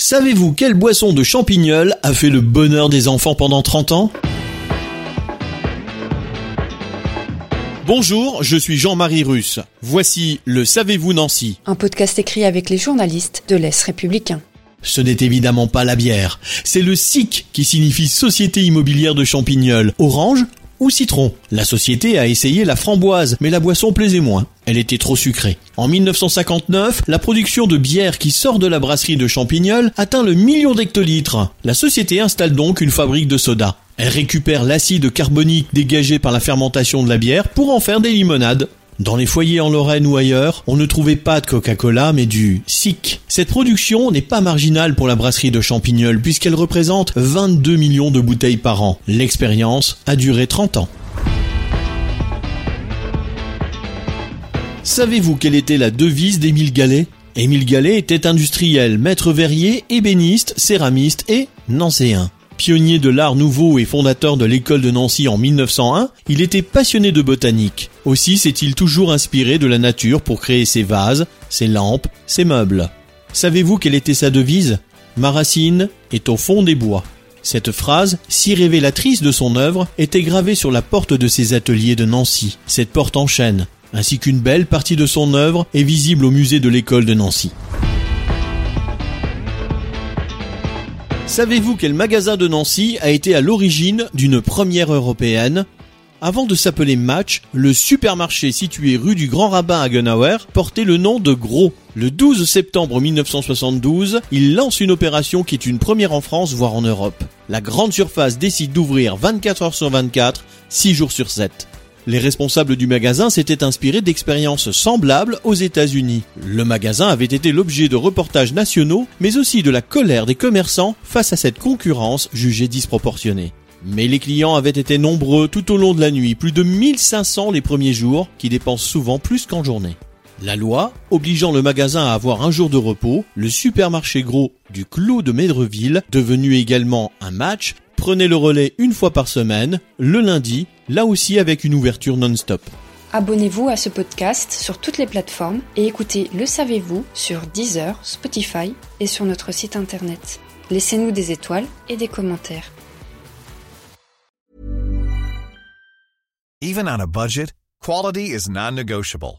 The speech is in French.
Savez-vous quelle boisson de champignol a fait le bonheur des enfants pendant 30 ans? Bonjour, je suis Jean-Marie Russe. Voici le Savez-vous Nancy Un podcast écrit avec les journalistes de l'Est républicain. Ce n'est évidemment pas la bière, c'est le SIC qui signifie Société Immobilière de Champignol, orange ou citron. La société a essayé la framboise, mais la boisson plaisait moins. Elle était trop sucrée. En 1959, la production de bière qui sort de la brasserie de Champignol atteint le million d'hectolitres. La société installe donc une fabrique de soda. Elle récupère l'acide carbonique dégagé par la fermentation de la bière pour en faire des limonades. Dans les foyers en Lorraine ou ailleurs, on ne trouvait pas de Coca-Cola mais du SIC. Cette production n'est pas marginale pour la brasserie de Champignol puisqu'elle représente 22 millions de bouteilles par an. L'expérience a duré 30 ans. Savez-vous quelle était la devise d'Émile Gallet? Émile Gallet était industriel, maître verrier, ébéniste, céramiste et nancéen. Pionnier de l'art nouveau et fondateur de l'école de Nancy en 1901, il était passionné de botanique. Aussi s'est-il toujours inspiré de la nature pour créer ses vases, ses lampes, ses meubles. Savez-vous quelle était sa devise? Ma racine est au fond des bois. Cette phrase, si révélatrice de son œuvre, était gravée sur la porte de ses ateliers de Nancy. Cette porte en chêne, ainsi qu'une belle partie de son œuvre est visible au musée de l'école de Nancy. Savez-vous quel magasin de Nancy a été à l'origine d'une première européenne? Avant de s'appeler Match, le supermarché situé rue du Grand Rabbin à Gunauer portait le nom de Gros. Le 12 septembre 1972, il lance une opération qui est une première en France, voire en Europe. La grande surface décide d'ouvrir 24 heures sur 24, 6 jours sur 7. Les responsables du magasin s'étaient inspirés d'expériences semblables aux États-Unis. Le magasin avait été l'objet de reportages nationaux, mais aussi de la colère des commerçants face à cette concurrence jugée disproportionnée. Mais les clients avaient été nombreux tout au long de la nuit, plus de 1500 les premiers jours, qui dépensent souvent plus qu'en journée. La loi, obligeant le magasin à avoir un jour de repos, le supermarché gros du Clos de Médreville, devenu également un match, prenait le relais une fois par semaine, le lundi, là aussi avec une ouverture non-stop. Abonnez-vous à ce podcast sur toutes les plateformes et écoutez Le Savez-vous sur Deezer, Spotify et sur notre site internet. Laissez-nous des étoiles et des commentaires. Even on a budget, quality is non-negotiable.